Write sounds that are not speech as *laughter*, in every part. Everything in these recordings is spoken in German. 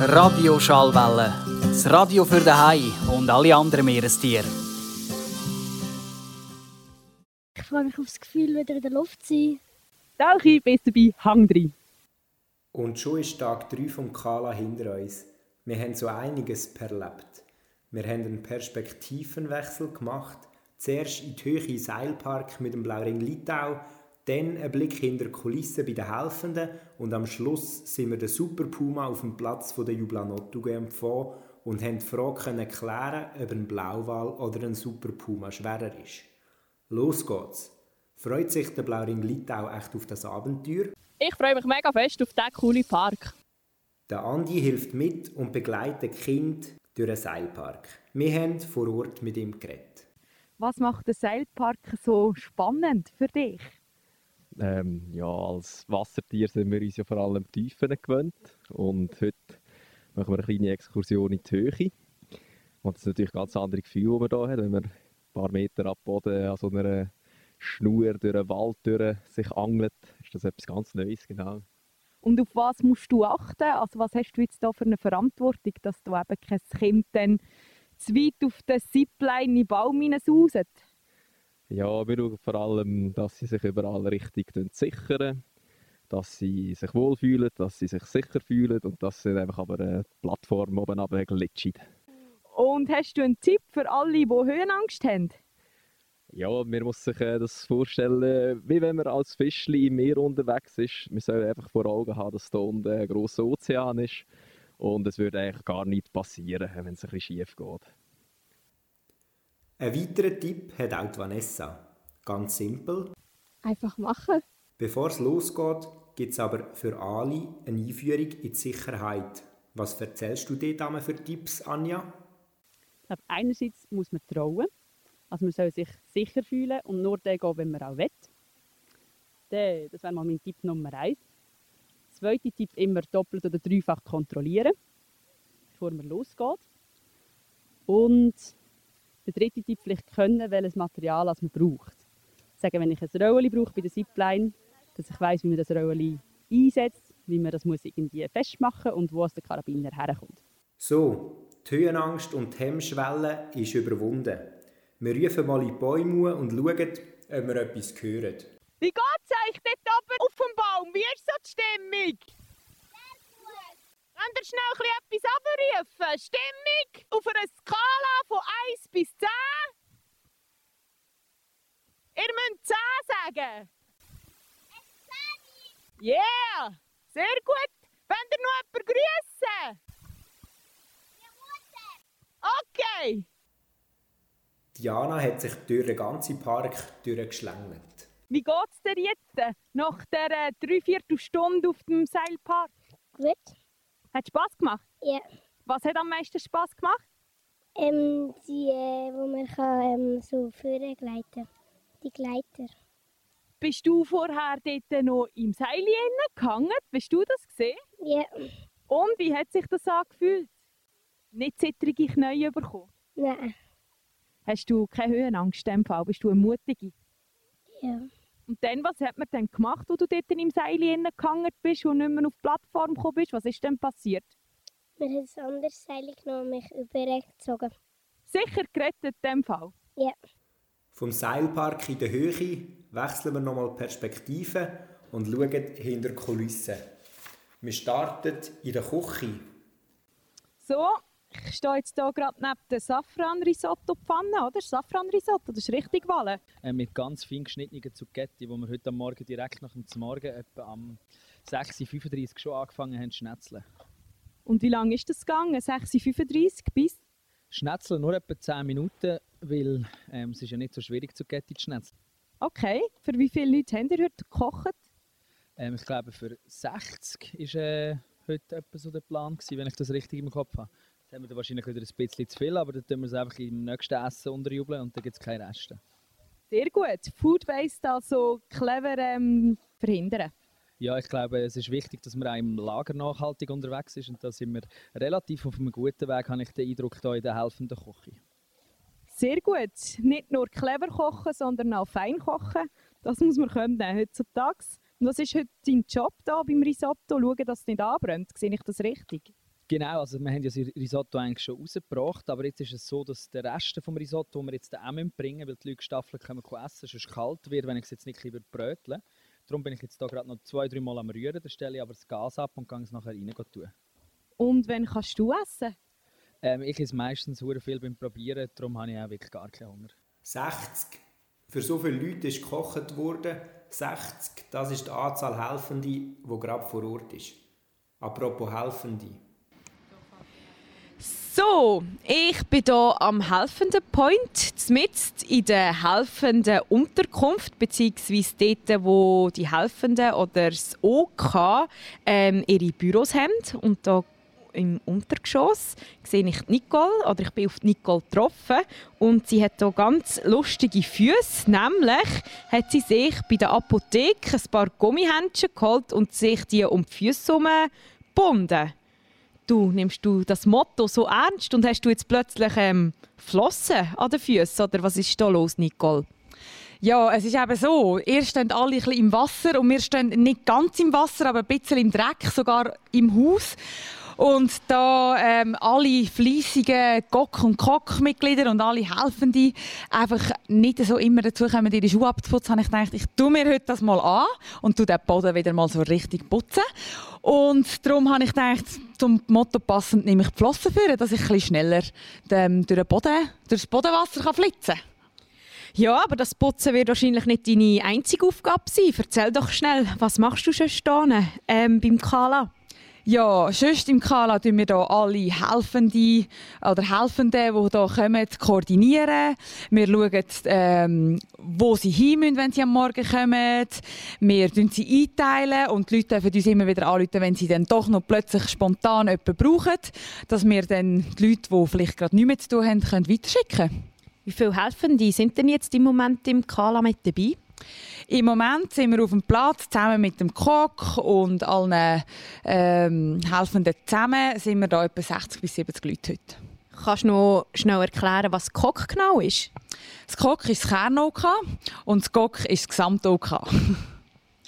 Radio Schallwelle. Das Radio für den Hai und alle anderen Meerestiere. Ich freue mich auf das Gefühl, wieder in der Luft zu sein. Tauchi, bist dabei, hang drin. Und schon ist Tag 3 vom Kala hinter uns. Wir haben so einiges perlebt. Wir haben einen Perspektivenwechsel gemacht. Zuerst in die Höhe Seilpark mit dem Blauring Litau, dann ein Blick hinter die Kulissen bei den Helfenden und am Schluss sind wir den Super Puma auf dem Platz der Jublanottuge empfohlen und haben die Frage klären, ob ein Blauwal oder ein Super Puma schwerer ist. Los geht's! Freut sich der Blauring Litau echt auf das Abenteuer? Ich freue mich mega fest auf diesen coolen Park. Der Andi hilft mit und begleitet die Kinder durch den Seilpark. Wir haben vor Ort mit ihm geredet. Was macht den Seilpark so spannend für dich? Ähm, ja, als Wassertier sind wir uns ja vor allem Tiefen gewöhnt. Und heute machen wir eine kleine Exkursion in die Höhe. Und das ist natürlich ein ganz anderes Gefühl, das man hier hat, wenn man ein paar Meter ab Boden an so einer Schnur durch einen Wald durch sich angelt. Ist das etwas ganz Neues, genau. Und auf was musst du achten? Also was hast du jetzt da für eine Verantwortung, dass du eben kein Kind dann zu weit auf den Zipline in den Baum hinaushauset? Ja, wir schauen vor allem, dass sie sich überall richtig sichern, dass sie sich wohlfühlen, dass sie sich sicher fühlen und dass sie einfach aber eine Plattform oben glitschen. Und hast du einen Tipp für alle, die Höhenangst haben? Ja, man muss sich äh, das vorstellen, wie wenn man als Fischli im Meer unterwegs ist. Man soll einfach vor Augen haben, dass da unten ein grosser Ozean ist und es würde eigentlich gar nichts passieren, wenn es ein bisschen schief geht. Ein weiterer Tipp hat auch Vanessa. Ganz simpel. Einfach machen. Bevor es losgeht, gibt es aber für alle eine Einführung in die Sicherheit. Was erzählst du dir da für Tipps, Anja? Ich glaube, einerseits muss man trauen. Also man soll sich sicher fühlen und nur dann gehen, wenn man auch will. Das wäre mal mein Tipp Nummer eins. Zweiter Tipp, immer doppelt oder dreifach kontrollieren, bevor man losgeht. Und der dritte Tipp, vielleicht können, welches Material man braucht. Sagen, wenn ich ein Röllchen brauche bei der Zipline, dass ich weiß, wie man das Röllchen einsetzt, wie man das muss irgendwie festmachen und wo es der Karabiner herkommt. So, die Höhenangst und die Hemmschwelle ist überwunden. Wir rufen mal in die Bäume und schauen, ob wir etwas hören. Wie geht es euch dort oben auf dem Baum? Wie ist so die Stimmung? Könnt ihr schnell etwas abrufen? Stimmung auf einer Skala von 1 bis 10? Ihr müsst 10 sagen. Yeah! Sehr gut! Wollt ihr noch jemanden grüßen? Okay! Diana hat sich durch den ganzen Park durchgeschlängelt. Wie geht es dir jetzt nach der dreiviertel Stunde auf dem Seilpark? Gut. Hat Spass gemacht? Ja. Was hat am meisten Spass gemacht? Ähm, die, äh, wo man kann, ähm, so führen gleiten. Die Gleiter. Bist du vorher dort noch im Seil gehangen? Bist du das gesehen? Ja. Und wie hat sich das angefühlt? Nicht zittrige Knie bekommen? Nein. Hast du keine Höhenangst in Fall? Bist du eine Mutige? Ja. Und dann, was hat man dann gemacht, wo du dort im Seil gehangen bist und nicht mehr auf die Plattform gekommen bist? Was ist denn passiert? Wir haben ein anderes Seil genommen und mich übergezogen. Sicher gerettet in dem Fall? Ja. Vom Seilpark in der Höhe wechseln wir nochmal Perspektive und schauen hinter die Kulissen. Wir starten in der Küche. So, ich stehe jetzt hier gerade neben der Safran-Risotto-Pfanne, oder? Safran-Risotto, das ist richtig Walle. Äh, mit ganz fein geschnittenen Zucchetti, wo wir heute am Morgen direkt nach dem Morgen etwa am 6.35 Uhr schon angefangen haben zu schnetzeln. Und wie lange ist das gegangen? 6.35 Uhr bis? Schnetzeln nur etwa 10 Minuten, weil ähm, es ist ja nicht so schwierig, Zucchetti zu schnetzeln. Okay, für wie viele Leute habt ihr heute gekocht? Ähm, ich glaube, für 60 war äh, heute etwa so der Plan, gewesen, wenn ich das richtig im Kopf habe. Jetzt haben wir wahrscheinlich wieder ein bisschen zu viel, aber dann tun wir es einfach im nächsten Essen unterjubeln und dann gibt es keine Reste. Sehr gut. Food Waste also clever ähm, verhindern. Ja, ich glaube, es ist wichtig, dass man auch im Lager nachhaltig unterwegs ist und da sind wir relativ auf einem guten Weg, habe ich den Eindruck, hier in der helfenden Küche. Sehr gut. Nicht nur clever kochen, sondern auch fein kochen. Das muss man können heutzutage. Und was ist heute dein Job da beim Risotto? Schauen, dass es nicht anbrennt. Sehe ich das richtig? Genau, also wir haben ja das Risotto eigentlich schon rausgebracht, aber jetzt ist es so, dass der Rest vom Risotto, den wir jetzt auch bringen weil die Leute Staffeln können essen, sonst kalt wird, wenn ich es jetzt nicht lieber brötle. Darum bin ich jetzt da gerade noch zwei, drei Mal am Rühren, dann stelle ich aber das Gas ab und gehe es nachher rein tun. Und wann kannst du essen? Ähm, ich esse meistens sehr viel beim Probieren, darum habe ich auch wirklich gar keinen Hunger. 60. Für so viele Leute ist gekocht worden. 60, das ist die Anzahl Helfende, die gerade vor Ort ist. Apropos Helfende. So, ich bin hier am helfenden Point, mitten in der helfenden Unterkunft, beziehungsweise dort, wo die Helfenden oder das OK ähm, ihre Büros haben. Und da im Untergeschoss sehe ich Nicole, oder ich bin auf Nicole getroffen und sie hat hier ganz lustige Füße. Nämlich hat sie sich bei der Apotheke ein paar Gummihändchen geholt und sich die um die Füße gebunden du nimmst du das Motto so ernst und hast du jetzt plötzlich ähm, Flossen an den Füßen oder was ist da los, Nicole? Ja, es ist eben so. Ihr steht alle ein bisschen im Wasser und wir stehen nicht ganz im Wasser, aber ein bisschen im Dreck, sogar im Haus. Und da ähm, alle fleissigen Gock- und Kock-Mitglieder und alle Helfende einfach nicht so immer dazu kommen, ihre Schuhe abzuputzen, habe ich gedacht, ich tue mir heute das mal an und tue den Boden wieder mal so richtig putzen. Und darum habe ich gedacht, zum Motto passend nehme ich die Flossen führen, dass ich ein bisschen schneller ähm, durch, den Boden, durch das Bodenwasser kann flitzen kann. Ja, aber das Putzen wird wahrscheinlich nicht deine einzige Aufgabe sein. Erzähl doch schnell, was machst du schon stehen, ähm, beim Kala? Ja, sonst im Kala tun wir hier alle Helfende oder Helfende, die hier kommen, koordinieren. Wir schauen, ähm, wo sie hin müssen, wenn sie am Morgen kommen. Wir teilen sie einteilen und die Leute dürfen uns immer wieder anrufen, wenn sie dann doch noch plötzlich spontan jemanden brauchen, dass wir dann die Leute, die vielleicht gerade nichts mehr zu tun haben, können weiterschicken können. Wie viele Helfende sind denn jetzt im Moment im Kala mit dabei? Im Moment sind wir auf dem Platz zusammen mit dem Koch und allen ähm, Helfenden zusammen sind wir da etwa 60 bis 70 Leute heute. Kannst du noch schnell erklären, was Koch genau ist? Das Koch ist das Kern-OK und das GOK ist das Gesamt-OK.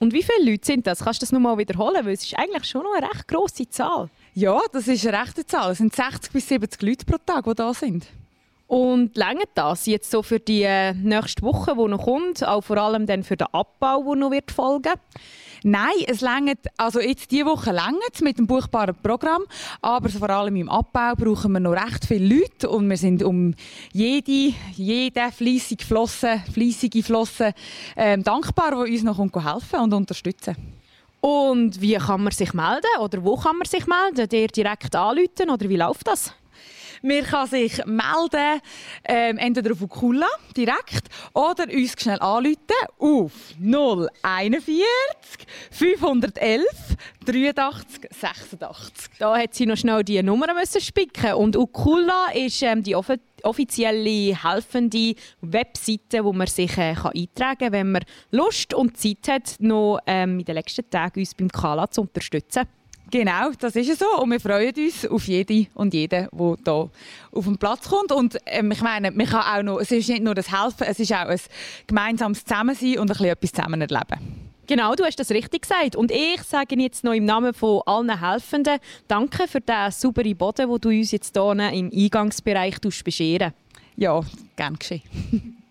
Und wie viele Leute sind das? Kannst du das noch mal wiederholen? Weil es ist eigentlich schon noch eine recht grosse Zahl. Ja, das ist eine rechte Zahl. Es sind 60 bis 70 Leute pro Tag, die da sind. Und längert das jetzt so für die äh, nächste Woche, die noch kommt, auch vor allem dann für den Abbau, der noch wird folgen? Nein, es längert, also jetzt diese Woche längert mit dem buchbaren Programm, aber vor allem im Abbau brauchen wir noch recht viele Leute und wir sind um jede, jede fleissige Flosse, fleissige Flosse ähm, dankbar, die uns noch helfen und unterstützen. Und wie kann man sich melden oder wo kann man sich melden? Dir direkt anrufen oder wie läuft das? Man kann sich melden, ähm, entweder auf Ukula direkt oder uns schnell anrufen auf 041 511 83 86. Da hat sie noch schnell die Nummer müssen spicken und Ukula ist ähm, die offizielle offizielle helfende Webseite, wo man sich äh, kann eintragen kann, wenn man Lust und Zeit hat, noch ähm, in den nächsten Tagen uns beim Kala zu unterstützen. Genau, das ist so. Und wir freuen uns auf jede und jeden, der hier auf den Platz kommt. Und ähm, ich meine, man kann auch noch, es ist nicht nur das Helfen, es ist auch ein gemeinsames Zusammensein und ein bisschen etwas zusammen erleben. Genau, du hast das richtig gesagt. Und ich sage jetzt noch im Namen von allen Helfenden Danke für den sauberen Boden, den du uns jetzt hier im Eingangsbereich bescheren Ja, gern geschehen. *laughs*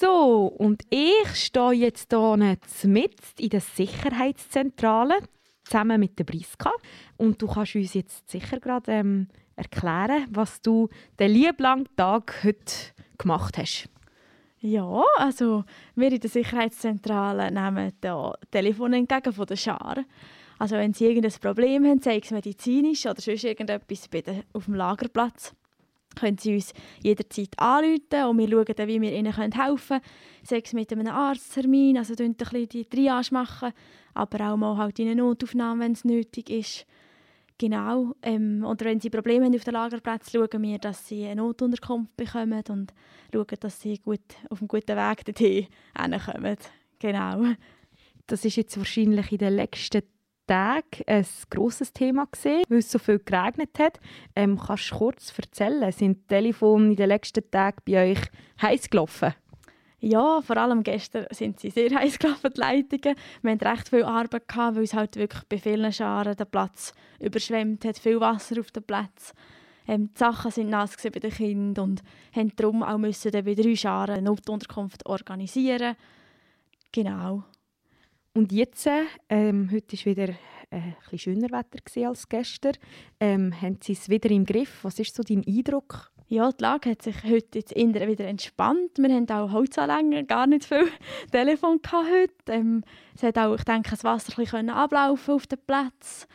So, und ich stehe jetzt hier mit in der Sicherheitszentrale zusammen mit der Briska. Und du kannst uns jetzt sicher gerade ähm, erklären, was du den lieblangen Tag heute gemacht hast. Ja, also wir in der Sicherheitszentrale nehmen da Telefon entgegen von der Schar. Also wenn sie irgendein Problem haben, sei es medizinisch oder sonst irgendetwas auf dem Lagerplatz, können Sie uns jederzeit anrufen und wir schauen dann, wie wir Ihnen helfen können. Sei es mit einem Arzttermin, also ein bisschen die Triage machen, aber auch mal halt in eine Notaufnahme, wenn es nötig ist. Genau. Ähm, oder wenn Sie Probleme haben auf dem Lagerplatz, schauen wir, dass Sie eine Notunterkunft bekommen und schauen, dass Sie gut auf einem guten Weg dorthin kommen. Genau. Das ist jetzt wahrscheinlich in den letzten Tagen ein grosses Thema gesehen, weil es so viel geregnet hat. Ähm, kannst du kurz erzählen, sind die Telefone in den letzten Tagen bei euch heiß gelaufen? Ja, vor allem gestern sind sie sehr heiß gelaufen, die Leitungen. Wir hatten recht viel Arbeit, gehabt, weil es halt wirklich bei vielen Scharen den Platz überschwemmt hat, viel Wasser auf dem Platz. Ähm, die Sachen sind nass bei den Kindern und haben darum auch müssen dann bei drei Scharen eine Notunterkunft organisieren. Genau. Und jetzt, ähm, heute war wieder äh, ein bisschen schöner Wetter als gestern. Ähm, haben Sie es wieder im Griff? Was ist so dein Eindruck? Ja, die Lage hat sich heute jetzt eher wieder entspannt. Wir haben auch Holzanlängen, gar nicht viel *laughs* Telefon heute. Ähm, es hat auch, ich denke, das Wasser ein bisschen ablaufen auf den Platz,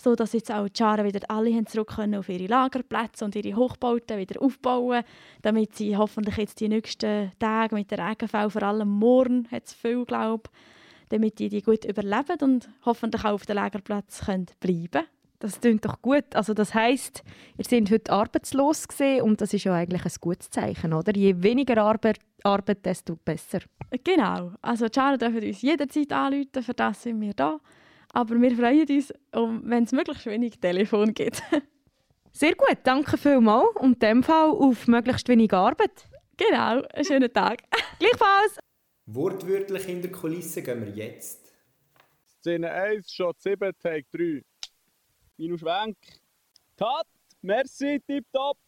so dass jetzt auch die Scharen wieder alle zurück können auf ihre Lagerplätze und ihre Hochbauten wieder aufbauen, damit sie hoffentlich jetzt die nächsten Tage mit der Regenfall, vor allem morgen, hat es viel, glaube damit die die gut überleben und hoffentlich auch auf dem Lagerplatz können bleiben das klingt doch gut. Also das heißt, ihr seid heute arbeitslos gesehen und das ist ja eigentlich ein gutes Zeichen, oder? Je weniger Arbeit, Arbeit desto besser. Genau. Also Scharen dürfen uns jederzeit anrufen, für das sind wir da. Aber wir freuen uns, wenn es möglichst wenig Telefon gibt. *laughs* Sehr gut, danke vielmals und in dem Fall auf möglichst wenig Arbeit. Genau, einen schönen Tag. *laughs* Gleichfalls. Wortwörtlich in der Kulisse gehen wir jetzt. Szene 1, Shot 7, Take 3. Minu Schwenk. Cut! Merci, tipptopp!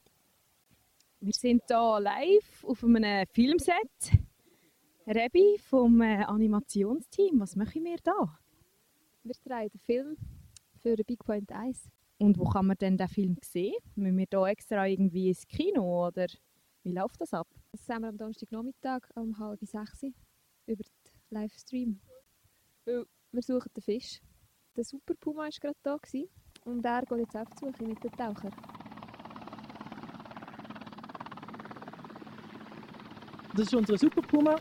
Wir sind hier live auf einem Filmset. Rebi vom äh, Animationsteam, was machen wir da? Wir drehen den Film für Big Point 1. Und wo kann man denn den Film sehen? Müssen wir hier extra irgendwie ins Kino oder wie läuft das ab? Das sehen wir am Donnerstagnachmittag um halb sechs über den Livestream. Weil wir suchen den Fisch. Der Super Puma war gerade da und er geht jetzt auf die Suche mit den Tauchern. Das ist unser Super Puma.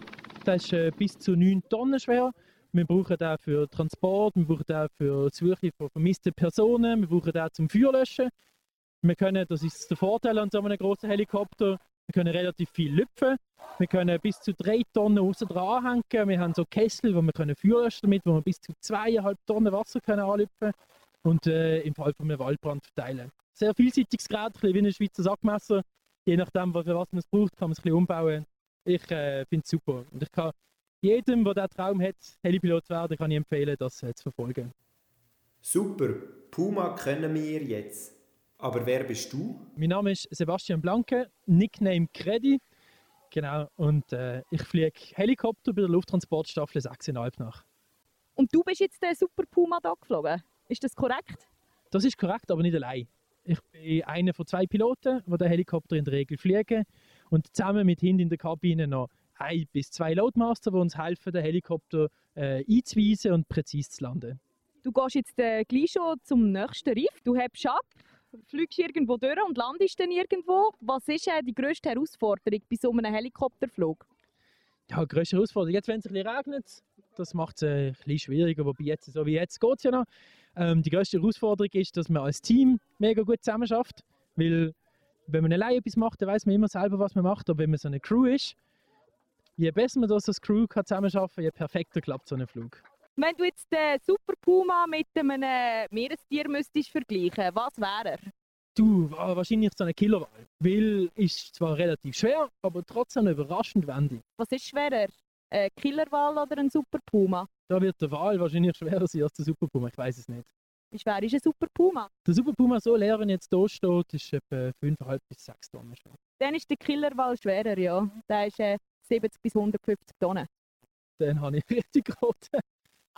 Der ist äh, bis zu 9 Tonnen schwer. Wir brauchen den für Transport, wir brauchen den für die Suche von vermissten Personen, wir brauchen den zum Feuerlöschen. Wir können, das ist der Vorteil an so einem großen Helikopter, wir können relativ viel lüpfen. Wir können bis zu 3 Tonnen außen dran hängen. Wir haben so Kessel, wo wir können löschen damit, wo wir bis zu 2,5 Tonnen Wasser können anlüpfen und äh, im Fall von einem Waldbrand verteilen. Sehr vielseitiges Gerät, ein bisschen wie ein Schweizer Sackmesser. Je nachdem, für was man es braucht, kann man es ein bisschen umbauen. Ich äh, finde es super. Und ich kann jedem, der diesen Traum hat, Helipilot zu werden, kann ich empfehlen, das äh, zu verfolgen. Super, Puma kennen wir jetzt. Aber wer bist du? Mein Name ist Sebastian Blanke, Nickname Credi. Genau, und äh, ich fliege Helikopter bei der Lufttransportstaffel 6,5 nach. Und du bist jetzt der Super Puma da geflogen? Ist das korrekt? Das ist korrekt, aber nicht allein. Ich bin einer von zwei Piloten, die den Helikopter in der Regel fliegen. Und zusammen mit hinten in der Kabine noch ein bis zwei Loadmaster, die uns helfen, den Helikopter äh, einzuweisen und präzise zu landen. Du gehst jetzt äh, gleich schon zum nächsten Riff. Du hebst ab, fliegst irgendwo durch und landest dann irgendwo. Was ist äh, die grösste Herausforderung bei so einem Helikopterflug? Ja, die grösste Herausforderung. Jetzt, wenn es ein bisschen regnet, das macht es äh, ein bisschen schwieriger. Wobei jetzt, so wie jetzt, geht es ja noch. Ähm, die grösste Herausforderung ist, dass man als Team mega gut zusammen schafft. Weil, wenn man alleine etwas macht, dann weiß man immer selber, was man macht. Aber wenn man so eine Crew ist, je besser man das als Crew kann zusammenarbeiten kann, je perfekter klappt so ein Flug. Wenn du jetzt den Super Puma mit einem Meerestier müsstest vergleichen, was wäre er? Du, wahrscheinlich so eine Killerwahl. Weil ist zwar relativ schwer, aber trotzdem überraschend wendig. Was ist schwerer? Ein Killerwal oder ein Super Puma? Da wird der Wal wahrscheinlich schwerer sein als der Super Puma, ich weiß es nicht. Wie schwer ist ein Super Puma? Der Super Puma, so leer, wenn jetzt hier steht, ist etwa 5,5 bis 6 Tonnen schwer. Dann ist der Killerwal schwerer, ja. Der ist äh, 70 bis 150 Tonnen. Dann habe ich *laughs* richtig geraten.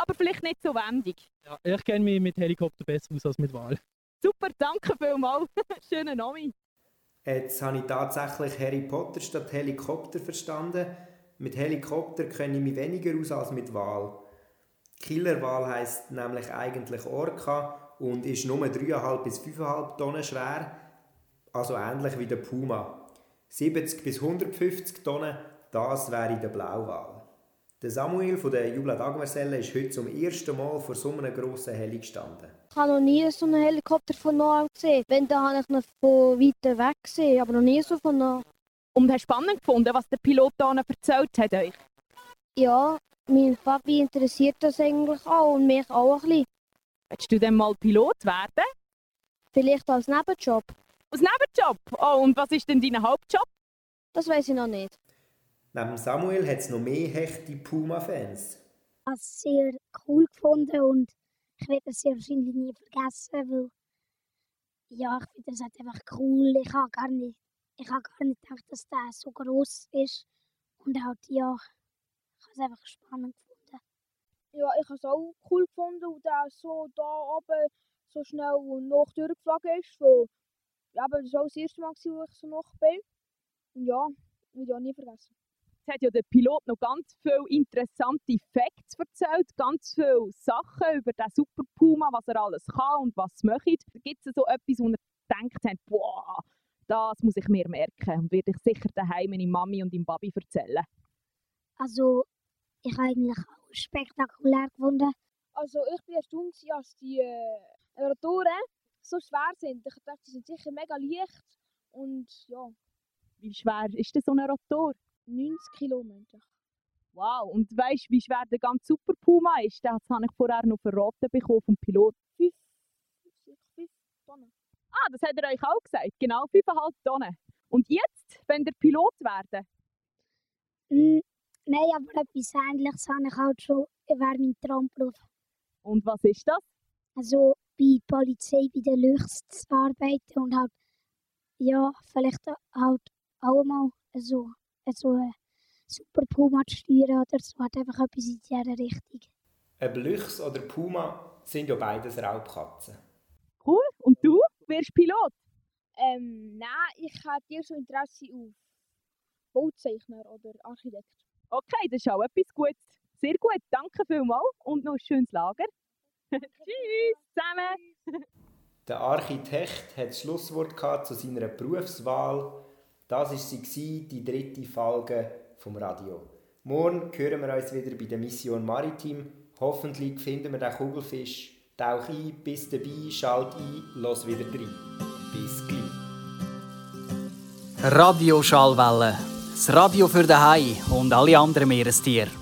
Aber vielleicht nicht so wendig. Ja, ich kenne mich mit Helikopter besser aus als mit Wal. Super, danke vielmals. *laughs* Schönen Name. Jetzt habe ich tatsächlich Harry Potter statt Helikopter verstanden. Mit Helikopter kenne ich mich weniger aus als mit Wal. Killerwal heisst nämlich eigentlich Orca und ist nur 3,5 bis 5,5 Tonnen schwer, also ähnlich wie der Puma. 70 bis 150 Tonnen, das wäre der Blauwal. Der Samuel von der Jubla Dagmarselle ist heute zum ersten Mal vor so einem grossen Heli gestanden. Ich habe noch nie so einen Helikopter von nahe gesehen. Wenn, dann habe ich ihn von weiter weg gesehen, aber noch nie so von nahe. Und hast du spannend gefunden, was der Pilot da erzählt hat euch? Ja, mein Papi interessiert das eigentlich auch und mich auch ein bisschen. Willst du denn mal Pilot werden? Vielleicht als Nebenjob. Als Nebenjob? Oh, und was ist denn dein Hauptjob? Das weiß ich noch nicht. Neben Samuel hat es noch mehr echte Puma-Fans. Ich habe es sehr cool gefunden und ich werde es sehr wahrscheinlich nie vergessen, weil ja, ich finde das halt einfach cool. Ich habe gar nicht, ich habe gar nicht gedacht, dass der so groß ist und halt ja, ich habe es einfach spannend gefunden. Ja, ich habe es auch cool gefunden, und der so da oben so schnell und noch durchgeflogen ist. Weil, ja, aber das war auch das erste Mal, wo ich so noch bin. Und ja, will ich auch nie vergessen. Jetzt hat ja der Pilot noch ganz viele interessante Facts erzählt, ganz viele Sachen über den Super Puma, was er alles kann und was er möchte. Gibt es so etwas, wo er denkt boah, das muss ich mir merken und werde ich sicher daheim meiner Mami und dem Babi erzählen? Also, ich habe eigentlich auch spektakulär gefunden. Also ich bin erstaunt, als die äh, Rotoren so schwer sind. Ich dachte, die sind sicher mega leicht. Und ja, Wie schwer ist denn so ein Rotor? 90 Kilo meinte ich. Wow, und weißt du, wie schwer der ganze Super Puma ist? Das habe ich vorher noch verraten bekommen vom Pilot. 5 Tonnen. Ah, das hat er euch auch gesagt. Genau, 5,5 Tonnen. Und jetzt, wenn der Pilot werden? Mm, nein, aber etwas Ähnliches habe ich halt schon, wäre mein Traumberuf. Und was ist das? Also bei der Polizei, bei den Lüchs zu arbeiten und halt, ja, vielleicht halt auch mal so, so ein Super Puma zu steuern oder so, halt einfach etwas in dieser Richtung. Ob Lüchs oder Puma sind ja beides Raubkatzen. Cool. Und du? Wirst Pilot? Ähm, nein, ich habe dir so Interesse auf Bauzeichner oder Architekt. Okay, das ist auch etwas Gutes. Sehr gut, danke vielmals und noch ein schönes Lager. *laughs* Tschüss zusammen. Der Architekt hat das Schlusswort zu seiner Berufswahl. Das war sie, die dritte Folge vom Radio. Morgen hören wir uns wieder bei der Mission Maritim. Hoffentlich finden wir den Kugelfisch. Tauch ein, bis dabei, schalt ein, los wieder rein. Bis gleich. Radio Schallwelle. Das Radio für den Hai und alle anderen Meerestiere.